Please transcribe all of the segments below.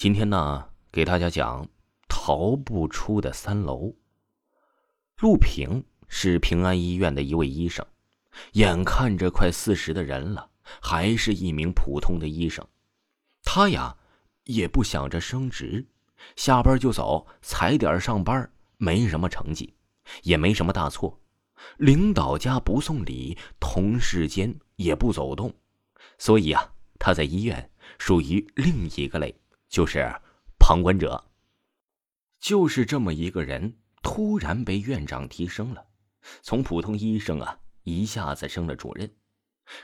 今天呢，给大家讲逃不出的三楼。陆平是平安医院的一位医生，眼看着快四十的人了，还是一名普通的医生。他呀，也不想着升职，下班就走，踩点上班，没什么成绩，也没什么大错。领导家不送礼，同事间也不走动，所以啊，他在医院属于另一个类。就是旁观者。就是这么一个人，突然被院长提升了，从普通医生啊，一下子升了主任。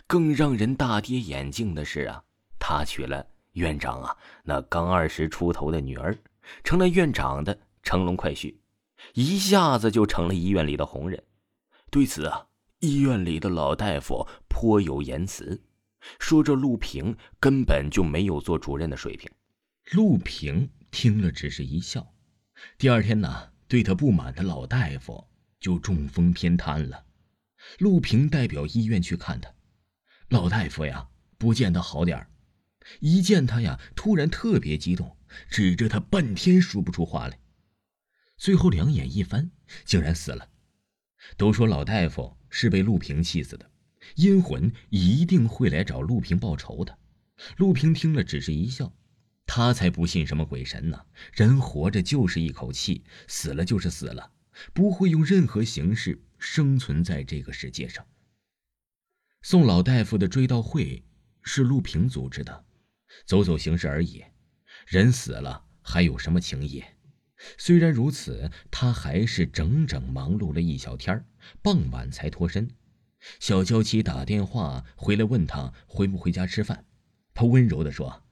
更让人大跌眼镜的是啊，他娶了院长啊那刚二十出头的女儿，成了院长的乘龙快婿，一下子就成了医院里的红人。对此啊，医院里的老大夫颇有言辞，说这陆平根本就没有做主任的水平。陆平听了，只是一笑。第二天呢，对他不满的老大夫就中风偏瘫了。陆平代表医院去看他，老大夫呀，不见他好点儿。一见他呀，突然特别激动，指着他半天说不出话来。最后两眼一翻，竟然死了。都说老大夫是被陆平气死的，阴魂一定会来找陆平报仇的。陆平听了，只是一笑。他才不信什么鬼神呢！人活着就是一口气，死了就是死了，不会用任何形式生存在这个世界上。宋老大夫的追悼会是陆平组织的，走走形式而已。人死了还有什么情谊？虽然如此，他还是整整忙碌了一小天傍晚才脱身。小娇妻打电话回来问他回不回家吃饭，他温柔地说。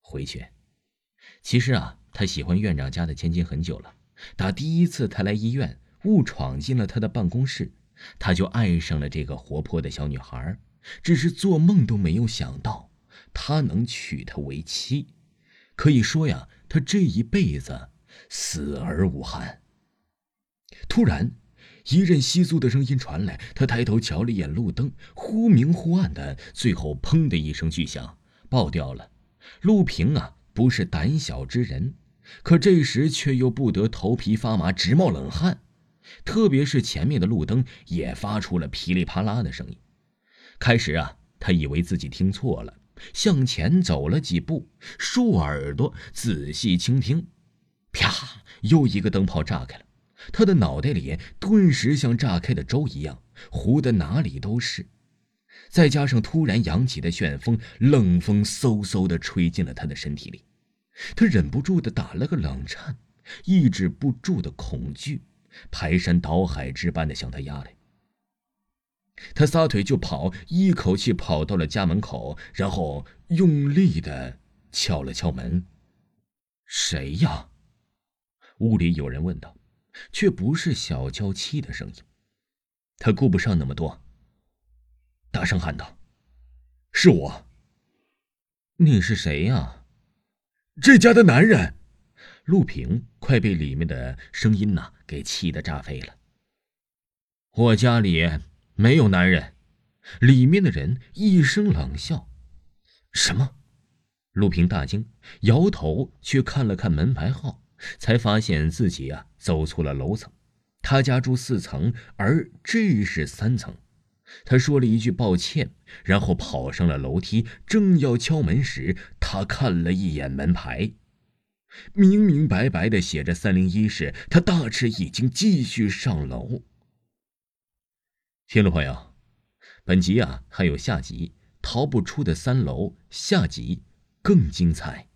回去。其实啊，他喜欢院长家的千金很久了。打第一次他来医院，误闯进了他的办公室，他就爱上了这个活泼的小女孩。只是做梦都没有想到，他能娶她为妻。可以说呀，他这一辈子死而无憾。突然，一阵窸窣的声音传来，他抬头瞧了一眼路灯，忽明忽暗的，最后砰的一声巨响，爆掉了。陆平啊，不是胆小之人，可这时却又不得头皮发麻，直冒冷汗。特别是前面的路灯也发出了噼里啪啦的声音。开始啊，他以为自己听错了，向前走了几步，竖耳朵仔细倾听。啪！又一个灯泡炸开了，他的脑袋里顿时像炸开的粥一样，糊的哪里都是。再加上突然扬起的旋风，冷风嗖嗖的吹进了他的身体里，他忍不住的打了个冷颤，抑制不住的恐惧排山倒海之般的向他压来。他撒腿就跑，一口气跑到了家门口，然后用力的敲了敲门。谁呀？屋里有人问道，却不是小娇妻的声音。他顾不上那么多。大声喊道：“是我。你是谁呀？这家的男人。”陆平快被里面的声音呐给气得炸飞了。我家里没有男人。里面的人一声冷笑：“什么？”陆平大惊，摇头，去看了看门牌号，才发现自己啊走错了楼层。他家住四层，而这是三层。他说了一句抱歉，然后跑上了楼梯。正要敲门时，他看了一眼门牌，明明白白的写着三零一室。他大吃一惊，继续上楼。听众朋友，本集啊还有下集，逃不出的三楼下集更精彩。